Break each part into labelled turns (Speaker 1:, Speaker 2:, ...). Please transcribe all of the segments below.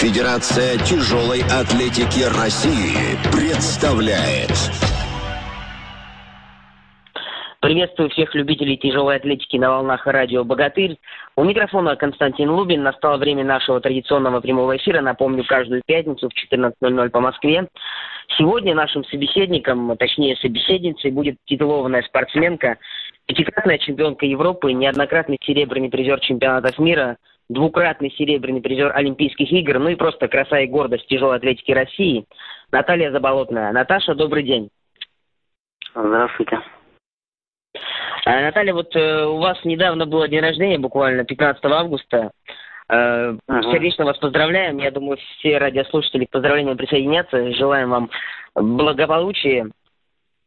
Speaker 1: Федерация тяжелой атлетики России представляет.
Speaker 2: Приветствую всех любителей тяжелой атлетики на волнах радио «Богатырь». У микрофона Константин Лубин. Настало время нашего традиционного прямого эфира. Напомню, каждую пятницу в 14.00 по Москве. Сегодня нашим собеседником, точнее собеседницей, будет титулованная спортсменка, пятикратная чемпионка Европы, неоднократный серебряный призер чемпионатов мира, двукратный серебряный призер Олимпийских игр, ну и просто краса и гордость тяжелой атлетики России, Наталья Заболотная. Наташа, добрый день.
Speaker 3: Здравствуйте.
Speaker 2: А, Наталья, вот э, у вас недавно было день рождения, буквально 15 августа. Э, ага. Сердечно вас поздравляем. Я думаю, все радиослушатели к поздравлениям присоединятся. Желаем вам благополучия,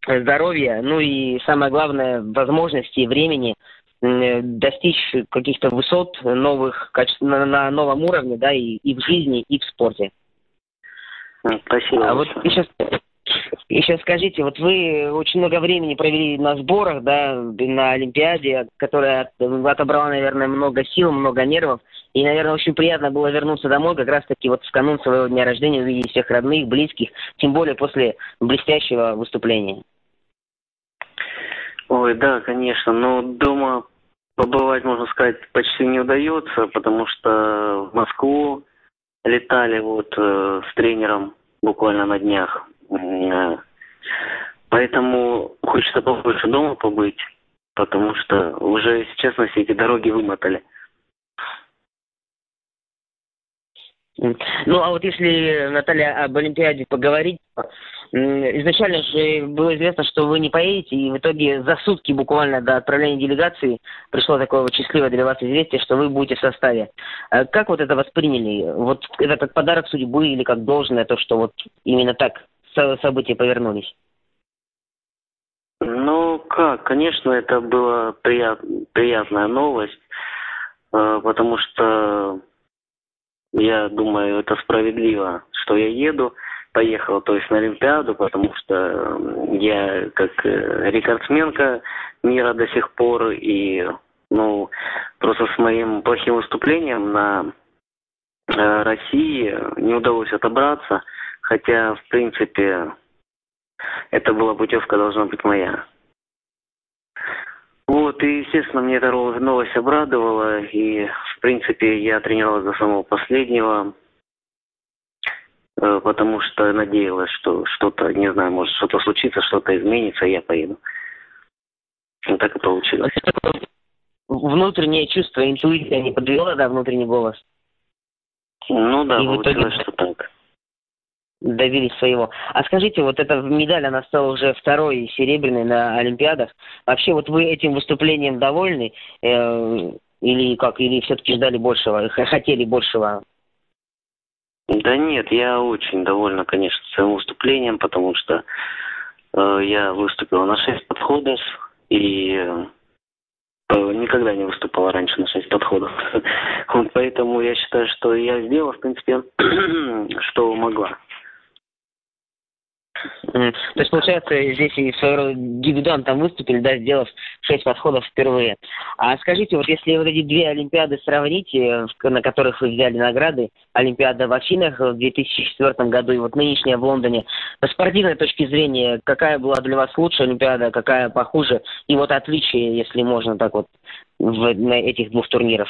Speaker 2: здоровья, ну и самое главное, возможности и времени достичь каких-то высот новых на, на новом уровне, да, и, и в жизни, и в спорте.
Speaker 3: Спасибо.
Speaker 2: А вот сейчас еще скажите, вот вы очень много времени провели на сборах, да, на Олимпиаде, которая отобрала, наверное, много сил, много нервов. И, наверное, очень приятно было вернуться домой как раз-таки вот в канун своего дня рождения, увидеть всех родных, близких, тем более после блестящего выступления.
Speaker 3: Ой, да, конечно, но дома побывать, можно сказать, почти не удается, потому что в Москву летали вот э, с тренером буквально на днях. Поэтому хочется побольше дома побыть, потому что уже, если честно, все эти дороги вымотали.
Speaker 2: Ну, а вот если, Наталья, об Олимпиаде поговорить, изначально же было известно, что вы не поедете, и в итоге за сутки буквально до отправления делегации пришло такое вот счастливое для вас известие, что вы будете в составе. А как вот это восприняли? Вот это как подарок судьбы или как должное то, что вот именно так события повернулись?
Speaker 3: Ну, как, конечно, это была прият, приятная новость, э, потому что я думаю, это справедливо, что я еду, поехал, то есть на Олимпиаду, потому что я как э, рекордсменка мира до сих пор, и ну, просто с моим плохим выступлением на э, России не удалось отобраться, хотя, в принципе, это была путевка должна быть моя. Вот, и, естественно, мне эта новость обрадовала, и, в принципе, я тренировался до самого последнего, потому что надеялась, что что-то, не знаю, может что-то случится, что-то изменится, и я поеду. Вот так и получилось.
Speaker 2: Внутреннее чувство, интуиция не подвела, да, внутренний голос?
Speaker 3: Ну да, и получилось, итоге... что так
Speaker 2: добились своего. А скажите, вот эта медаль, она стала уже второй серебряной на Олимпиадах. Вообще, вот вы этим выступлением довольны? Э, или как? Или все-таки ждали большего, хотели большего?
Speaker 3: Да нет, я очень довольна, конечно, своим выступлением, потому что э, я выступила на шесть подходов и э, никогда не выступала раньше на шесть подходов. вот поэтому я считаю, что я сделала, в принципе, что могла.
Speaker 2: То есть, получается, здесь и своего дебютантом выступили, да, сделав шесть подходов впервые. А скажите, вот если вот эти две Олимпиады сравнить, на которых вы взяли награды, Олимпиада в Афинах в 2004 году и вот нынешняя в Лондоне, с спортивной точки зрения, какая была для вас лучшая Олимпиада, какая похуже, и вот отличие, если можно так вот, в, на этих двух турниров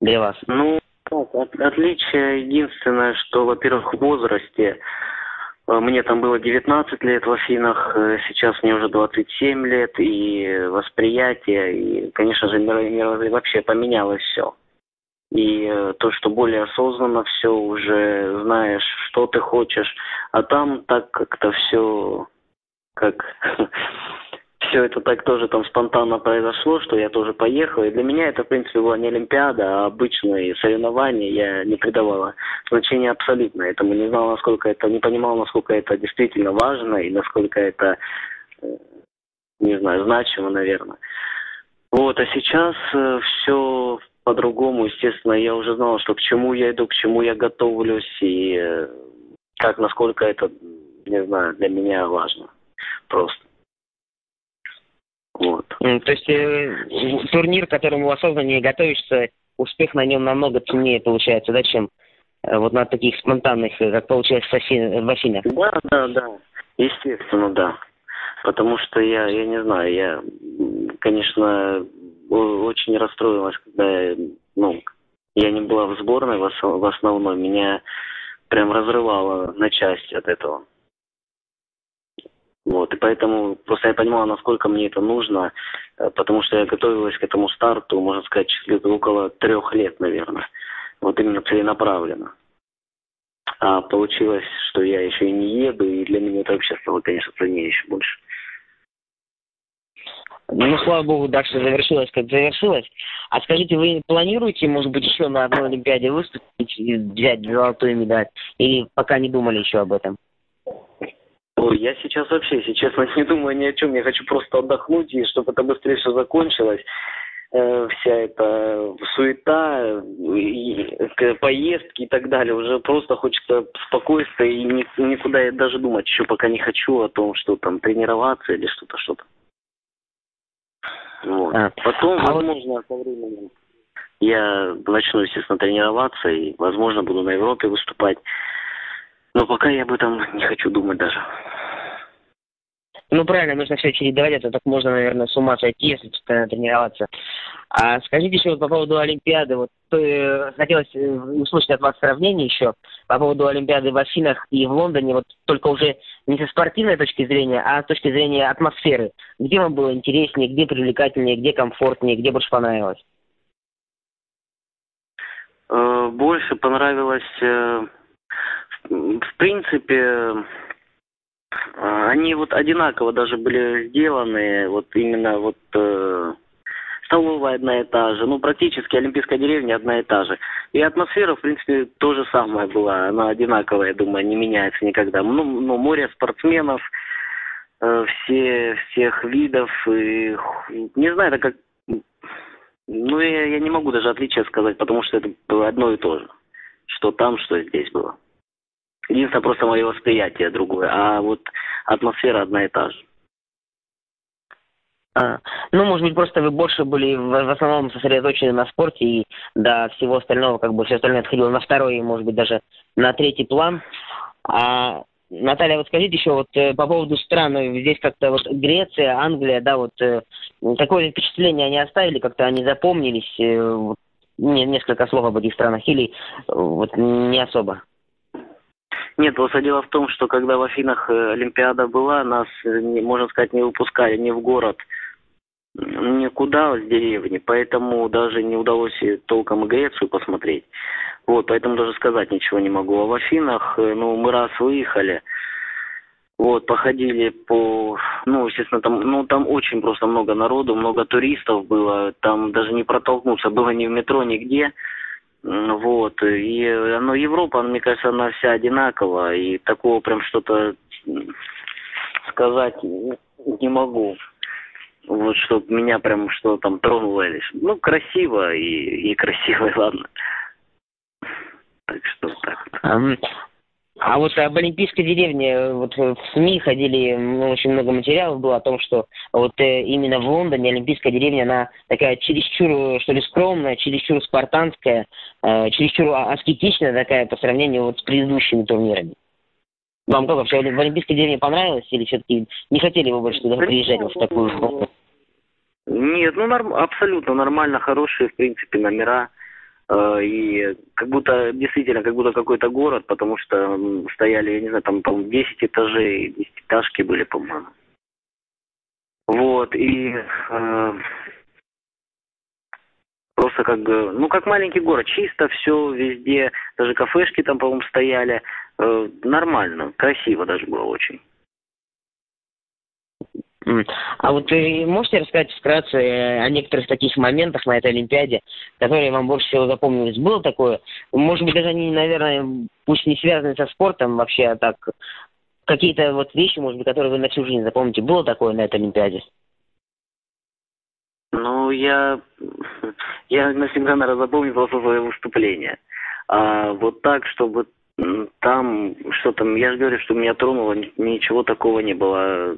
Speaker 2: для вас?
Speaker 3: Ну, отличие единственное, что, во-первых, в возрасте мне там было 19 лет в Афинах, э, сейчас мне уже 27 лет, и восприятие, и, конечно же, мир, вообще поменялось все. И э, то, что более осознанно все, уже знаешь, что ты хочешь, а там так как-то все как все это так тоже там спонтанно произошло, что я тоже поехал. И для меня это, в принципе, была не Олимпиада, а обычные соревнования. Я не придавала значения абсолютно этому. Не знал, насколько это, не понимал, насколько это действительно важно и насколько это, э, не знаю, значимо, наверное. Вот, а сейчас э, все по-другому, естественно, я уже знал, что к чему я иду, к чему я готовлюсь и э, как, насколько это, не знаю, для меня важно просто.
Speaker 2: Вот. То есть э, турнир, к которому осознаннее готовишься, успех на нем намного ценнее получается, да, чем вот на таких спонтанных, как получилось в Афинах?
Speaker 3: Да, да, да. Естественно, да. Потому что я, я не знаю, я, конечно, очень расстроилась, когда ну, я не была в сборной в основном. Меня прям разрывало на части от этого. Вот, и поэтому просто я понимала, насколько мне это нужно, э, потому что я готовилась к этому старту, можно сказать, около трех лет, наверное. Вот именно целенаправленно. А получилось, что я еще и не еду, и для меня это вообще стало, конечно, ценнее еще больше.
Speaker 2: Ну, слава богу, да, что завершилось, как завершилось. А скажите, вы планируете, может быть, еще на одной Олимпиаде выступить и взять золотую медаль? Или пока не думали еще об этом?
Speaker 3: Ой, я сейчас вообще, если честно, не думаю ни о чем. Я хочу просто отдохнуть, и чтобы это быстрее все закончилось. Э, вся эта суета, поездки и так далее. Уже просто хочется спокойствия и ни, никуда я даже думать еще пока не хочу о том, что там тренироваться или что-то, что-то. Вот. А, Потом, а возможно, вот... со временем я начну, естественно, тренироваться и, возможно, буду на Европе выступать. Но пока я об этом не хочу думать даже.
Speaker 2: Ну, правильно, нужно все чередовать, это так можно, наверное, с ума сойти, если постоянно тренироваться. А скажите еще вот по поводу Олимпиады. Вот э, хотелось э, услышать от вас сравнение еще по поводу Олимпиады в Афинах и в Лондоне, вот только уже не со спортивной точки зрения, а с точки зрения атмосферы. Где вам было интереснее, где привлекательнее, где комфортнее, где больше понравилось?
Speaker 3: Э, больше понравилось, в принципе, они вот одинаково даже были сделаны, вот именно вот э, столовая одна и та же, ну практически Олимпийская деревня одна и та же. И атмосфера, в принципе, то же самое была, она одинаковая, я думаю, не меняется никогда. Ну, ну море спортсменов, э, все, всех видов, и, не знаю, это как, ну я, я не могу даже отличия сказать, потому что это было одно и то же, что там, что здесь было. Единственное, просто мое восприятие другое, а вот атмосфера одна и та же.
Speaker 2: А, ну, может быть, просто вы больше были в, в основном сосредоточены на спорте, и до всего остального, как бы все остальное отходило на второй, может быть, даже на третий план. А, Наталья, вот скажите еще вот э, по поводу стран, э, здесь как-то вот Греция, Англия, да, вот э, такое впечатление они оставили, как-то они запомнились, э, вот, не, несколько слов об этих странах, или вот не особо?
Speaker 3: Нет, просто дело в том, что когда в Афинах э, Олимпиада была, нас, э, можно сказать, не выпускали ни в город, никуда с деревни, поэтому даже не удалось толком и Грецию посмотреть. Вот, поэтому даже сказать ничего не могу. А в Афинах, э, ну, мы раз выехали, вот, походили по, ну, естественно, там, ну, там очень просто много народу, много туристов было, там даже не протолкнуться было ни в метро, нигде. Вот. И ну, Европа, мне кажется, она вся одинакова. И такого прям что-то сказать не могу. Вот, чтобы меня прям что там тронуло. Ну, красиво и, и красиво, ладно. Так что так.
Speaker 2: А вот об Олимпийской деревне, вот в СМИ ходили, очень много материалов было о том, что вот э, именно в Лондоне Олимпийская деревня, она такая чересчур, что ли, скромная, чересчур спартанская, э, чересчур аскетичная такая по сравнению вот с предыдущими турнирами. Вам как вообще в Олимпийской деревне понравилось или все-таки не хотели вы больше туда приезжать в такую?
Speaker 3: Нет, ну норм, абсолютно нормально, хорошие, в принципе, номера. Э, и как будто, действительно, как будто какой-то город, потому что стояли, я не знаю, там, по-моему, 10 этажей, 10 этажки были, по-моему. Вот, и э, просто как бы, ну, как маленький город, чисто все везде, даже кафешки там, по-моему, стояли, э, нормально, красиво даже было очень.
Speaker 2: А вот вы можете рассказать вкратце э, о некоторых таких моментах на этой Олимпиаде, которые вам больше всего запомнились? Было такое? Может быть, даже они, наверное, пусть не связаны со спортом вообще, а так какие-то вот вещи, может быть, которые вы на всю жизнь запомните. Было такое на этой Олимпиаде?
Speaker 3: Ну, я, я навсегда, наверное, запомню просто свое выступление. А вот так, чтобы там что там, я же говорю, что меня тронуло, ничего такого не было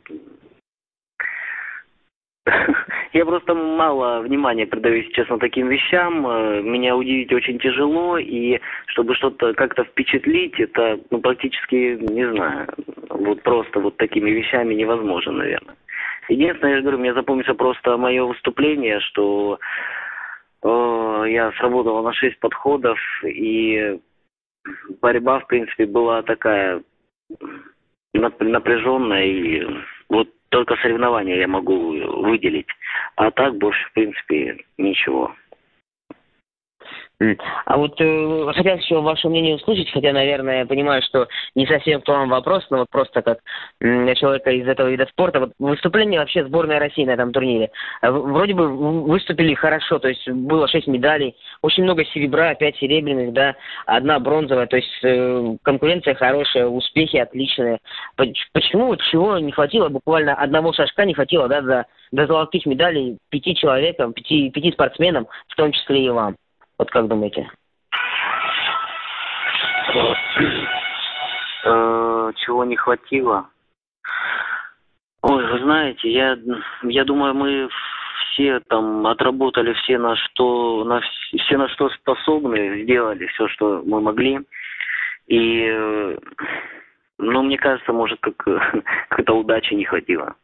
Speaker 3: Я просто мало внимания придаю, честно, таким вещам. Э, меня удивить очень тяжело, и чтобы что-то как-то впечатлить, это ну, практически, не знаю, вот просто вот такими вещами невозможно, наверное. Единственное, я говорю, мне запомнится просто мое выступление, что э, я сработал на шесть подходов, и борьба, в принципе, была такая напряженная, и вот только соревнования я могу выделить. А так больше, в принципе, ничего.
Speaker 2: А вот э, хотел еще ваше мнение услышать, хотя, наверное, я понимаю, что не совсем к вам вопрос, но вот просто как э, человека из этого вида спорта. Вот выступление вообще сборной России на этом турнире. Э, вроде бы выступили хорошо, то есть было шесть медалей, очень много серебра, пять серебряных, да, одна бронзовая, то есть э, конкуренция хорошая, успехи отличные. Почему чего не хватило, буквально одного шажка не хватило, да, за, до золотых медалей пяти человекам, пяти, пяти спортсменам, в том числе и вам? Вот как думаете?
Speaker 3: Э, чего не хватило? Ой, вы знаете, я, я думаю, мы все там отработали все на что, на все на что способны, сделали все, что мы могли. И, ну, мне кажется, может, как какой-то удачи не хватило.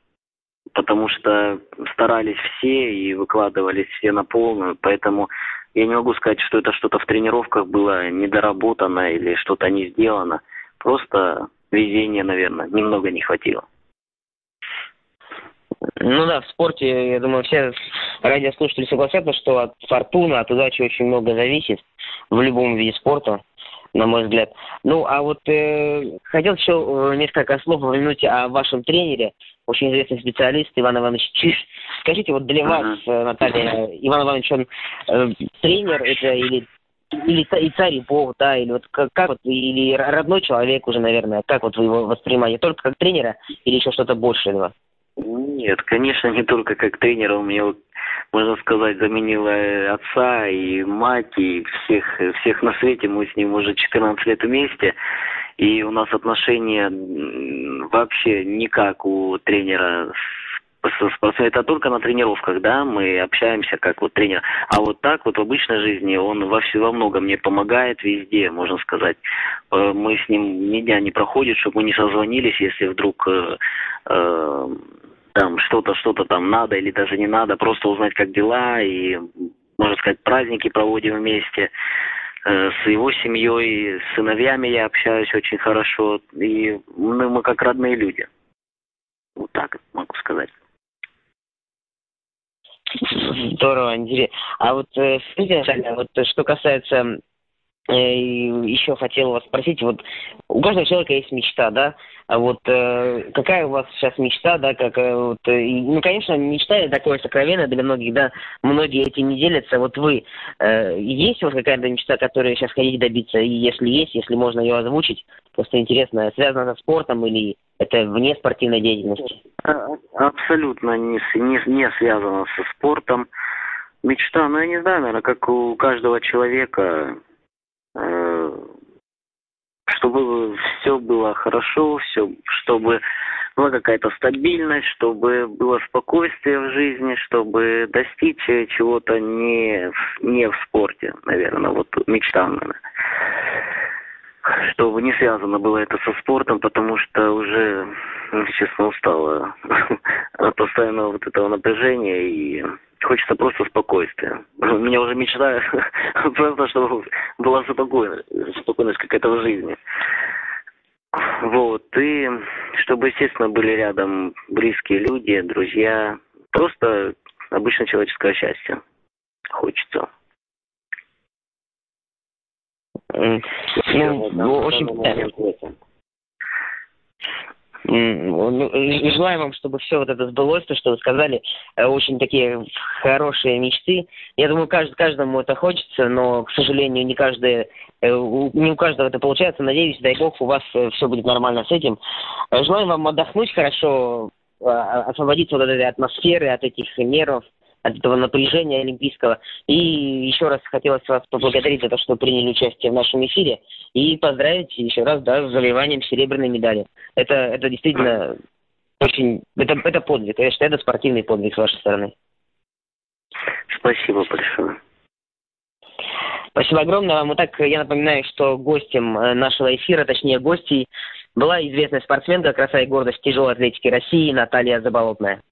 Speaker 3: Потому что старались все и выкладывались все на полную, поэтому я не могу сказать, что это что-то в тренировках было недоработано или что-то не сделано. Просто везения, наверное, немного не хватило.
Speaker 2: Ну да, в спорте, я думаю, все радиослушатели согласятся, что от фортуны, от удачи очень много зависит в любом виде спорта на мой взгляд. Ну, а вот э, хотел еще э, несколько слов упомянуть о вашем тренере, очень известный специалист Иван Иванович Чиш. Скажите, вот для uh-huh. вас, э, Наталья, Иван Иванович, он э, тренер это или или и царь, и бог, да, или вот как, как вот, или родной человек уже, наверное, как вот вы его воспринимаете, только как тренера или еще что-то большее?
Speaker 3: Нет, конечно, не только как тренера, он вот можно сказать, заменила э, отца и мать, и всех, всех на свете. Мы с ним уже 14 лет вместе. И у нас отношения вообще не как у тренера. Это только на тренировках, да, мы общаемся как вот тренер. А вот так вот в обычной жизни он во, все, во многом мне помогает везде, можно сказать. Э, мы с ним ни дня не проходит, чтобы мы не созвонились, если вдруг э, э, там что-то, что-то там надо или даже не надо, просто узнать, как дела, и, можно сказать, праздники проводим вместе. Э, с его семьей, с сыновьями я общаюсь очень хорошо, и мы, мы как родные люди. Вот так могу сказать.
Speaker 2: Здорово, интересно. А вот, э, скажите, вот что касается Э, еще хотел вас спросить, вот у каждого человека есть мечта, да? А вот э, какая у вас сейчас мечта, да, как э, вот, э, ну, конечно, мечта это такое сокровенное для многих, да, многие эти не делятся. Вот вы, э, есть у вас какая-то мечта, которую сейчас хотите добиться? И если есть, если можно ее озвучить, просто интересно, связано со спортом или это вне спортивной деятельности?
Speaker 3: А, абсолютно не, не, не связано со спортом. Мечта, ну я не знаю, наверное, как у каждого человека Э, чтобы все было хорошо, все, чтобы была какая-то стабильность, чтобы было спокойствие в жизни, чтобы достичь чего-то не, не в спорте, наверное, вот мечта, наверное. Чтобы не связано было это со спортом, потому что уже, честно, устала от постоянного вот этого напряжения и Хочется просто спокойствия. У меня уже мечта просто, чтобы была спокойность, спокойность какая-то в жизни. Вот, и чтобы, естественно, были рядом близкие люди, друзья. Просто обычно человеческое счастье хочется.
Speaker 2: Ну, очень ну, и желаем вам, чтобы все вот это сбылось, то, что вы сказали. Э, очень такие хорошие мечты. Я думаю, кажд, каждому это хочется, но, к сожалению, не каждый, э, не у каждого это получается. Надеюсь, дай бог, у вас э, все будет нормально с этим. Желаем вам отдохнуть хорошо, освободиться вот от этой атмосферы, от этих нервов от этого напряжения олимпийского. И еще раз хотелось вас поблагодарить за то, что приняли участие в нашем эфире и поздравить еще раз да, с завоеванием серебряной медали. Это, это действительно очень... Это, это подвиг. Я считаю, это спортивный подвиг с вашей стороны.
Speaker 3: Спасибо большое.
Speaker 2: Спасибо огромное вам. Итак, я напоминаю, что гостем э, нашего эфира, точнее гостей, была известная спортсменка, краса и гордость тяжелой атлетики России Наталья Заболотная.